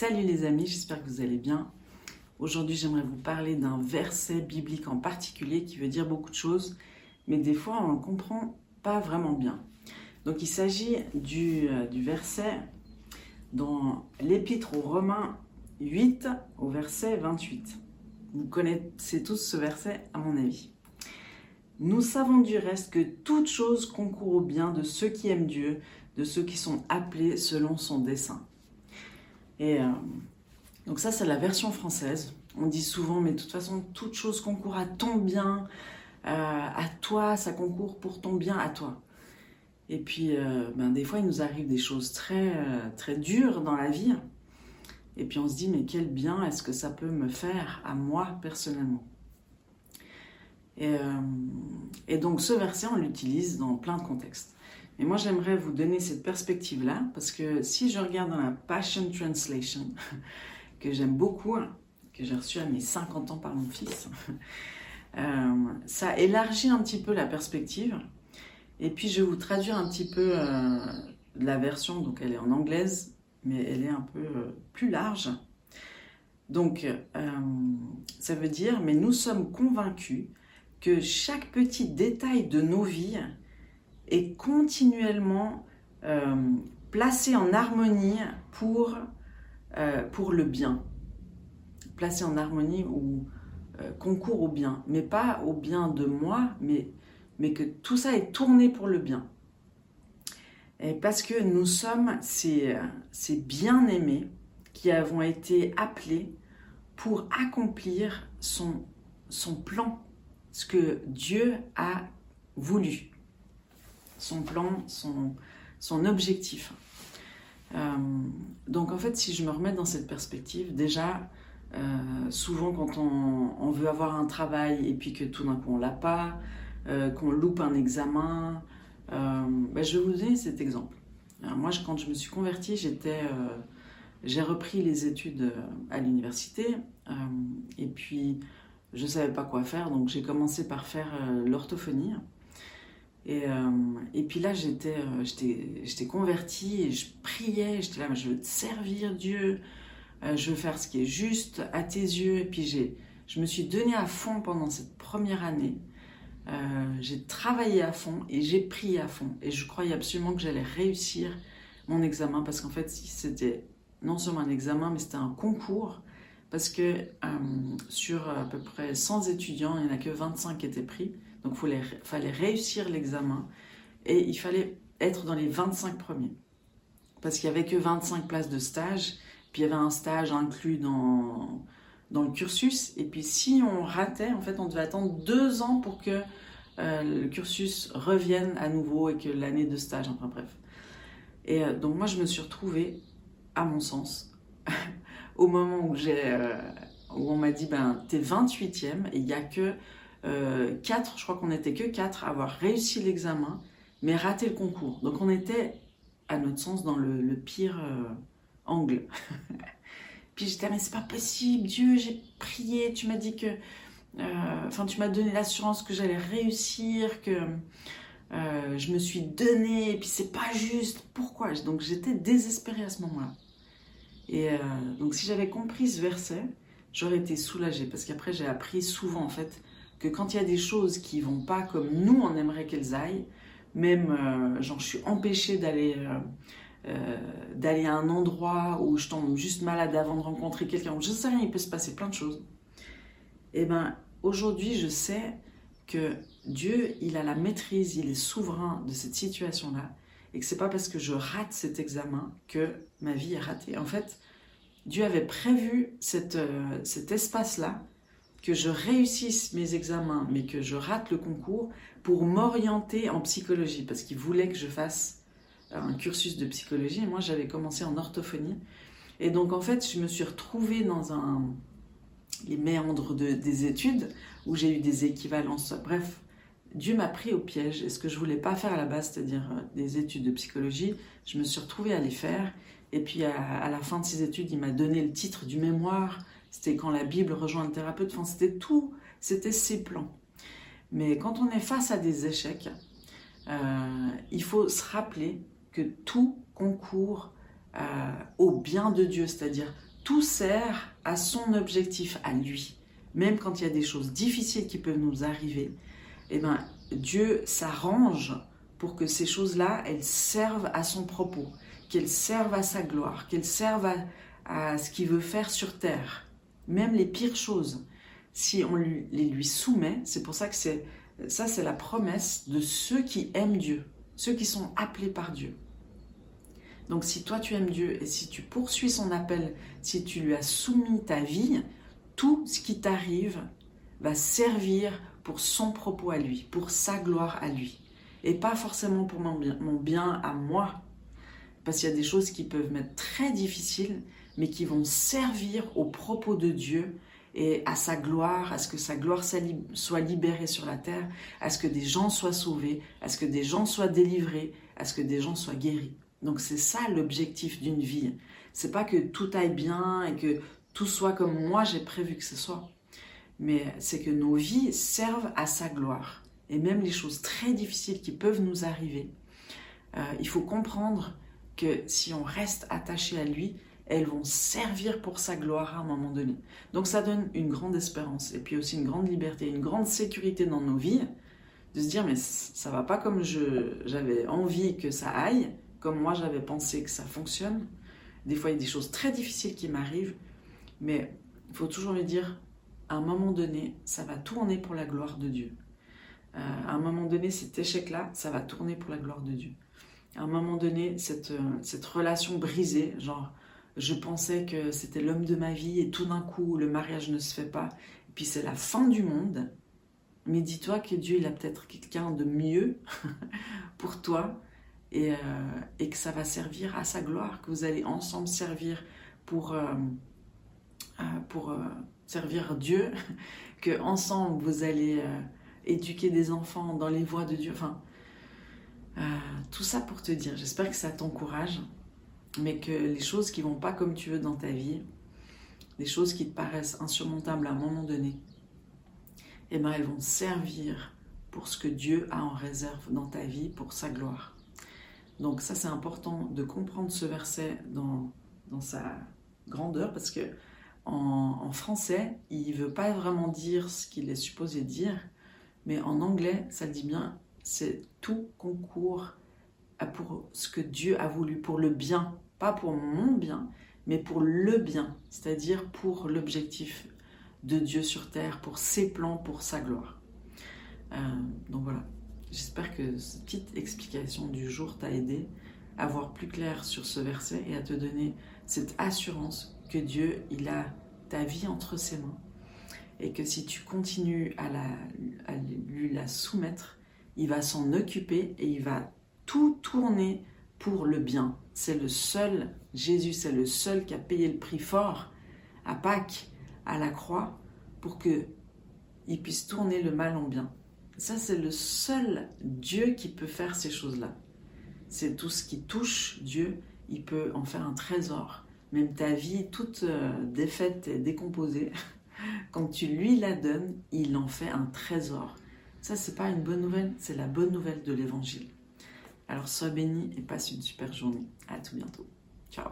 Salut les amis, j'espère que vous allez bien. Aujourd'hui, j'aimerais vous parler d'un verset biblique en particulier qui veut dire beaucoup de choses, mais des fois, on ne comprend pas vraiment bien. Donc, il s'agit du, euh, du verset dans l'Épître aux Romains 8 au verset 28. Vous connaissez tous ce verset, à mon avis. Nous savons du reste que toute chose concourt au bien de ceux qui aiment Dieu, de ceux qui sont appelés selon son dessein. Et euh, donc ça, c'est la version française. On dit souvent, mais de toute façon, toute chose concourt à ton bien, euh, à toi, ça concourt pour ton bien à toi. Et puis, euh, ben, des fois, il nous arrive des choses très, très dures dans la vie. Et puis, on se dit, mais quel bien est-ce que ça peut me faire à moi personnellement? Et, et donc, ce verset, on l'utilise dans plein de contextes. Et moi, j'aimerais vous donner cette perspective-là, parce que si je regarde dans la Passion Translation, que j'aime beaucoup, hein, que j'ai reçu à mes 50 ans par mon fils, euh, ça élargit un petit peu la perspective. Et puis, je vais vous traduire un petit peu euh, la version, donc elle est en anglaise, mais elle est un peu euh, plus large. Donc, ça veut dire, mais nous sommes convaincus que chaque petit détail de nos vies est continuellement euh, placé en harmonie pour, euh, pour le bien. Placé en harmonie ou euh, concours au bien, mais pas au bien de moi, mais, que tout ça est tourné pour le bien. Parce que nous sommes ces, bien-aimés qui avons été appelés pour accomplir son plan, ce que Dieu a voulu son plan, son, son objectif. Euh, donc en fait, si je me remets dans cette perspective, déjà, euh, souvent quand on, veut avoir un travail et puis que tout d'un coup on l'a pas, euh, qu'on loupe un examen, ben, je vais vous donner cet exemple. moi, quand je me suis convertie, j'étais, j'ai repris les études à l'université et puis je savais pas quoi faire, donc j'ai commencé par faire l'orthophonie. Et, euh, et puis là, j'étais, euh, j'étais, j'étais convertie et je priais. J'étais là, je veux te servir, Dieu. Euh, je veux faire ce qui est juste à tes yeux. Et puis j'ai, je me suis donnée à fond pendant cette première année. j'ai travaillé à fond et j'ai prié à fond. Et je croyais absolument que j'allais réussir mon examen parce qu'en fait, c'était non seulement un examen, mais c'était un concours. Parce que sur à peu près 100 étudiants, il n'y en a que 25 qui étaient pris. Donc il fallait réussir l'examen et il fallait être dans les 25 premiers. Parce qu'il n'y avait que 25 places de stage, puis il y avait un stage inclus dans, dans le cursus. Et puis si on ratait, en fait, on devait attendre deux ans pour que euh, le cursus revienne à nouveau et que l'année de stage, enfin bref. Et euh, donc moi, je me suis retrouvée, à mon sens, au moment où, j'ai, euh, on m'a dit, ben, t'es 28e et il n'y a que euh, quatre, je crois qu'on n'était que quatre à avoir réussi l'examen, mais raté le concours. Donc on était, à notre sens, dans le, pire euh, angle. Puis j'étais, mais c'est pas possible, Dieu, j'ai prié, tu m'as dit que. Euh, enfin, tu m'as donné l'assurance que j'allais réussir, que je me suis donné, et puis c'est pas juste. Pourquoi? Donc j'étais désespérée à ce moment-là. Et donc si j'avais compris ce verset, j'aurais été soulagée, parce qu'après j'ai appris souvent en fait que quand il y a des choses qui vont pas comme nous on aimerait qu'elles aillent, même euh, genre je suis empêchée d'aller euh, euh, d'aller à un endroit où je tombe juste malade avant de rencontrer quelqu'un, je sais rien, il peut se passer plein de choses. Et eh ben aujourd'hui je sais que Dieu il a la maîtrise, il est souverain de cette situation là et que c'est pas parce que je rate cet examen que ma vie est ratée. En fait, Dieu avait prévu cette, cet espace là que je réussisse mes examens, mais que je rate le concours pour m'orienter en psychologie, parce qu'il voulait que je fasse un cursus de psychologie. Et moi, j'avais commencé en orthophonie. Et donc, en fait, je me suis retrouvée dans un, les méandres de, des études, où j'ai eu des équivalences. Bref, Dieu m'a pris au piège. Et ce que je voulais pas faire à la base, c'est-à-dire euh, des études de psychologie, je me suis retrouvée à les faire. Et puis, à, la fin de ces études, il m'a donné le titre du mémoire c'était quand la Bible rejoint le thérapeute, enfin, c'était tout, c'était ses plans. Mais quand on est face à des échecs, euh, il faut se rappeler que tout concourt euh, au bien de Dieu, c'est-à-dire tout sert à son objectif, à lui. Même quand il y a des choses difficiles qui peuvent nous arriver, eh ben, Dieu s'arrange pour que ces choses-là, elles servent à son propos, qu'elles servent à sa gloire, qu'elles servent à, ce qu'il veut faire sur terre. Même les pires choses, si on les lui soumet, c'est pour ça que c'est ça, c'est la promesse de ceux qui aiment Dieu, ceux qui sont appelés par Dieu. Donc si toi tu aimes Dieu et si tu poursuis son appel, si tu lui as soumis ta vie, tout ce qui t'arrive va servir pour son propos à lui, pour sa gloire à lui et pas forcément pour mon bien, mon bien à moi. Parce qu'il y a des choses qui peuvent m'être très difficiles, mais qui vont servir au propos de Dieu et à sa gloire, à ce que sa gloire soit libérée sur la terre, à ce que des gens soient sauvés, à ce que des gens soient délivrés, à ce que des gens soient guéris. Donc c'est ça l'objectif d'une vie. C'est pas que tout aille bien et que tout soit comme moi j'ai prévu que ce soit, mais c'est que nos vies servent à sa gloire et même les choses très difficiles qui peuvent nous arriver, euh, il faut comprendre que si on reste attaché à lui, elles vont servir pour sa gloire à un moment donné. Donc ça donne une grande espérance et puis aussi une grande liberté, une grande sécurité dans nos vies, de se dire mais ça va pas comme j'avais envie que ça aille, comme moi j'avais pensé que ça fonctionne. Des fois il y a des choses très difficiles qui m'arrivent, mais il faut toujours me dire un moment donné, ça va tourner pour la gloire de Dieu. Euh, à un moment donné, cet échec-là, ça va tourner pour la gloire de Dieu. À un moment donné, cette, euh, cette relation brisée, genre, je pensais que c'était l'homme de ma vie et tout d'un coup, le mariage ne se fait pas, puis c'est la fin du monde. Mais dis-toi que Dieu, il a peut-être quelqu'un de mieux pour toi et, euh, et, que ça va servir à sa gloire, que vous allez ensemble servir pour, pour servir Dieu, que ensemble vous allez éduquer des enfants dans les voies de Dieu. Enfin, euh, tout ça pour te dire, j'espère que ça t'encourage, mais que les choses qui vont pas comme tu veux dans ta vie, les choses qui te paraissent insurmontables à un moment donné, eh ben, elles vont servir pour ce que Dieu a en réserve dans ta vie, pour sa gloire. Donc ça, c'est important de comprendre ce verset dans, dans sa grandeur, parce que en, français, il veut pas vraiment dire ce qu'il est supposé dire, mais en anglais, ça dit bien, c'est tout concours pour ce que Dieu a voulu, pour le bien, pas pour mon bien, mais pour le bien, c'est-à-dire pour l'objectif de Dieu sur terre, pour ses plans, pour sa gloire. Euh, donc voilà, j'espère que cette petite explication du jour t'a aidé à voir plus clair sur ce verset et à te donner cette assurance que Dieu, il a ta vie entre ses mains et que si tu continues à, lui la soumettre, il va s'en occuper et il va tout tourner pour le bien. C'est le seul, Jésus, c'est le seul qui a payé le prix fort à Pâques, à la croix, pour que il puisse tourner le mal en bien. Ça, c'est le seul Dieu qui peut faire ces choses-là. C'est tout ce qui touche Dieu, il peut en faire un trésor même ta vie toute euh, défaite et décomposée, quand tu lui la donnes, il en fait un trésor. Ça, c'est pas une bonne nouvelle, c'est la bonne nouvelle de l'évangile. Alors sois béni et passe une super journée. À tout bientôt. Ciao.